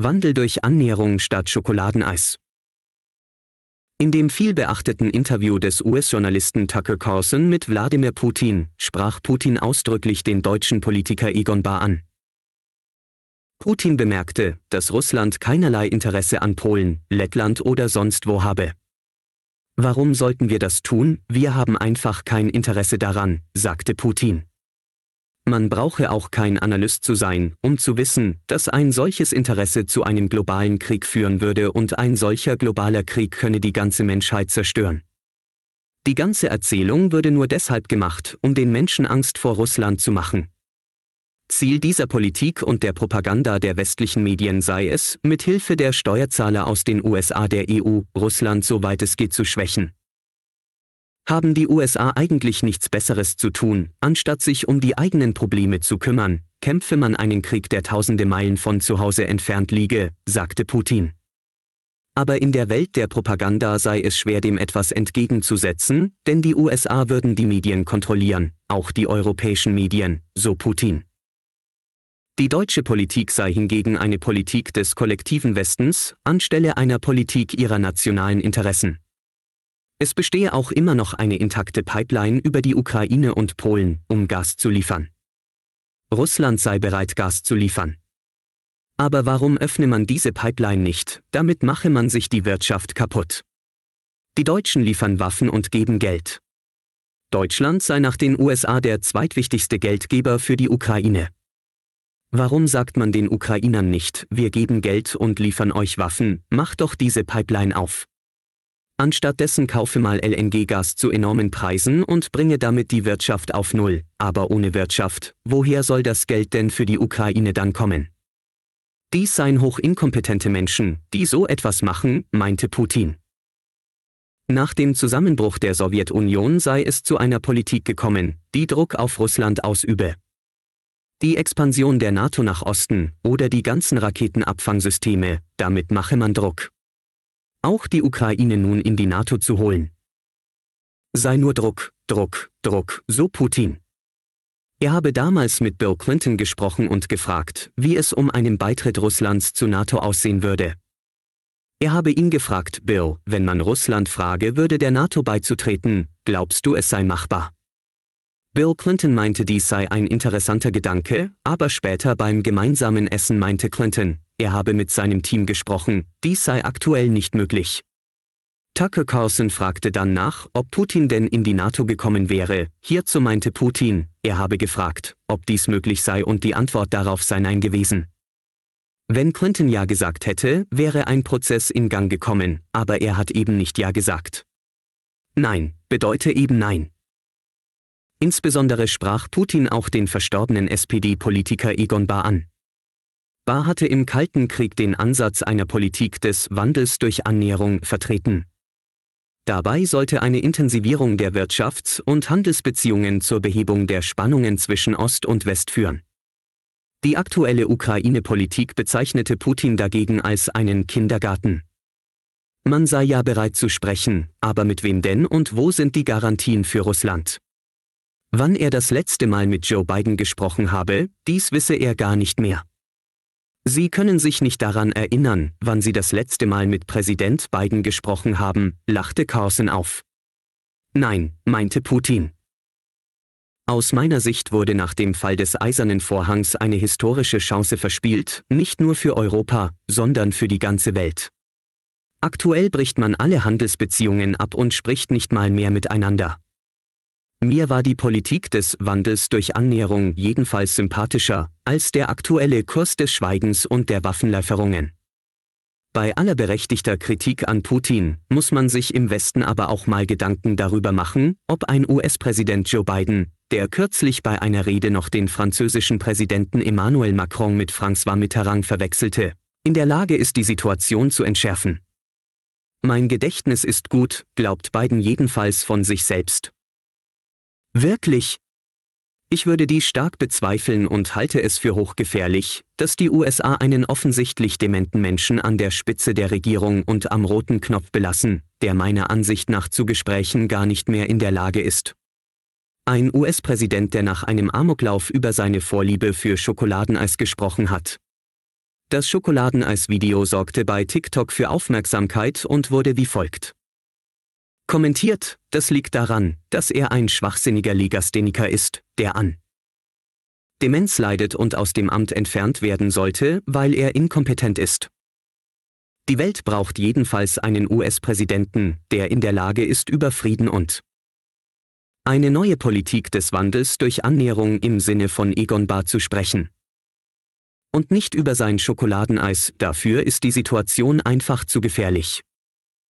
Wandel durch Annäherung statt Schokoladeneis. In dem vielbeachteten Interview des US-Journalisten Tucker Carlson mit Wladimir Putin sprach Putin ausdrücklich den deutschen Politiker Egon Bahr an. Putin bemerkte, dass Russland keinerlei Interesse an Polen, Lettland oder sonst wo habe. Warum sollten wir das tun? Wir haben einfach kein Interesse daran, sagte Putin. Man brauche auch kein Analyst zu sein, um zu wissen, dass ein solches Interesse zu einem globalen Krieg führen würde und ein solcher globaler Krieg könne die ganze Menschheit zerstören. Die ganze Erzählung würde nur deshalb gemacht, um den Menschen Angst vor Russland zu machen. Ziel dieser Politik und der Propaganda der westlichen Medien sei es, mit Hilfe der Steuerzahler aus den USA der EU, Russland soweit es geht zu schwächen. Haben die USA eigentlich nichts Besseres zu tun, anstatt sich um die eigenen Probleme zu kümmern, kämpfe man einen Krieg, der tausende Meilen von zu Hause entfernt liege, sagte Putin. Aber in der Welt der Propaganda sei es schwer dem etwas entgegenzusetzen, denn die USA würden die Medien kontrollieren, auch die europäischen Medien, so Putin. Die deutsche Politik sei hingegen eine Politik des kollektiven Westens, anstelle einer Politik ihrer nationalen Interessen. Es bestehe auch immer noch eine intakte Pipeline über die Ukraine und Polen, um Gas zu liefern. Russland sei bereit, Gas zu liefern. Aber warum öffne man diese Pipeline nicht? Damit mache man sich die Wirtschaft kaputt. Die Deutschen liefern Waffen und geben Geld. Deutschland sei nach den USA der zweitwichtigste Geldgeber für die Ukraine. Warum sagt man den Ukrainern nicht, wir geben Geld und liefern euch Waffen, macht doch diese Pipeline auf. Anstattdessen kaufe mal LNG-Gas zu enormen Preisen und bringe damit die Wirtschaft auf Null. Aber ohne Wirtschaft, woher soll das Geld denn für die Ukraine dann kommen? Dies seien hochinkompetente Menschen, die so etwas machen, meinte Putin. Nach dem Zusammenbruch der Sowjetunion sei es zu einer Politik gekommen, die Druck auf Russland ausübe. Die Expansion der NATO nach Osten oder die ganzen Raketenabfangsysteme, damit mache man Druck auch die Ukraine nun in die NATO zu holen. Sei nur Druck, Druck, Druck, so Putin. Er habe damals mit Bill Clinton gesprochen und gefragt, wie es um einen Beitritt Russlands zur NATO aussehen würde. Er habe ihn gefragt, Bill, wenn man Russland frage, würde der NATO beizutreten, glaubst du es sei machbar? Bill Clinton meinte, dies sei ein interessanter Gedanke, aber später beim gemeinsamen Essen meinte Clinton, er habe mit seinem Team gesprochen, dies sei aktuell nicht möglich. Tucker Carlson fragte dann nach, ob Putin denn in die NATO gekommen wäre. Hierzu meinte Putin, er habe gefragt, ob dies möglich sei und die Antwort darauf sei nein gewesen. Wenn Clinton ja gesagt hätte, wäre ein Prozess in Gang gekommen, aber er hat eben nicht ja gesagt. Nein, bedeute eben nein. Insbesondere sprach Putin auch den verstorbenen SPD-Politiker Egon Bahr an. Bahr hatte im Kalten Krieg den Ansatz einer Politik des Wandels durch Annäherung vertreten. Dabei sollte eine Intensivierung der Wirtschafts- und Handelsbeziehungen zur Behebung der Spannungen zwischen Ost und West führen. Die aktuelle Ukraine-Politik bezeichnete Putin dagegen als einen Kindergarten. Man sei ja bereit zu sprechen, aber mit wem denn und wo sind die Garantien für Russland? Wann er das letzte Mal mit Joe Biden gesprochen habe, dies wisse er gar nicht mehr. Sie können sich nicht daran erinnern, wann Sie das letzte Mal mit Präsident Biden gesprochen haben, lachte Carson auf. Nein, meinte Putin. Aus meiner Sicht wurde nach dem Fall des Eisernen Vorhangs eine historische Chance verspielt, nicht nur für Europa, sondern für die ganze Welt. Aktuell bricht man alle Handelsbeziehungen ab und spricht nicht mal mehr miteinander. Mir war die Politik des Wandels durch Annäherung jedenfalls sympathischer als der aktuelle Kurs des Schweigens und der Waffenlieferungen. Bei aller berechtigter Kritik an Putin muss man sich im Westen aber auch mal Gedanken darüber machen, ob ein US-Präsident Joe Biden, der kürzlich bei einer Rede noch den französischen Präsidenten Emmanuel Macron mit François Mitterrand verwechselte, in der Lage ist, die Situation zu entschärfen. Mein Gedächtnis ist gut, glaubt Biden jedenfalls von sich selbst. Wirklich? Ich würde dies stark bezweifeln und halte es für hochgefährlich, dass die USA einen offensichtlich dementen Menschen an der Spitze der Regierung und am roten Knopf belassen, der meiner Ansicht nach zu Gesprächen gar nicht mehr in der Lage ist. Ein US-Präsident, der nach einem Amoklauf über seine Vorliebe für Schokoladeneis gesprochen hat. Das Schokoladeneis-Video sorgte bei TikTok für Aufmerksamkeit und wurde wie folgt. Kommentiert, das liegt daran, dass er ein schwachsinniger Legastheniker ist, der an Demenz leidet und aus dem Amt entfernt werden sollte, weil er inkompetent ist. Die Welt braucht jedenfalls einen US-Präsidenten, der in der Lage ist, über Frieden und eine neue Politik des Wandels durch Annäherung im Sinne von Egon Bahr zu sprechen. Und nicht über sein Schokoladeneis, dafür ist die Situation einfach zu gefährlich.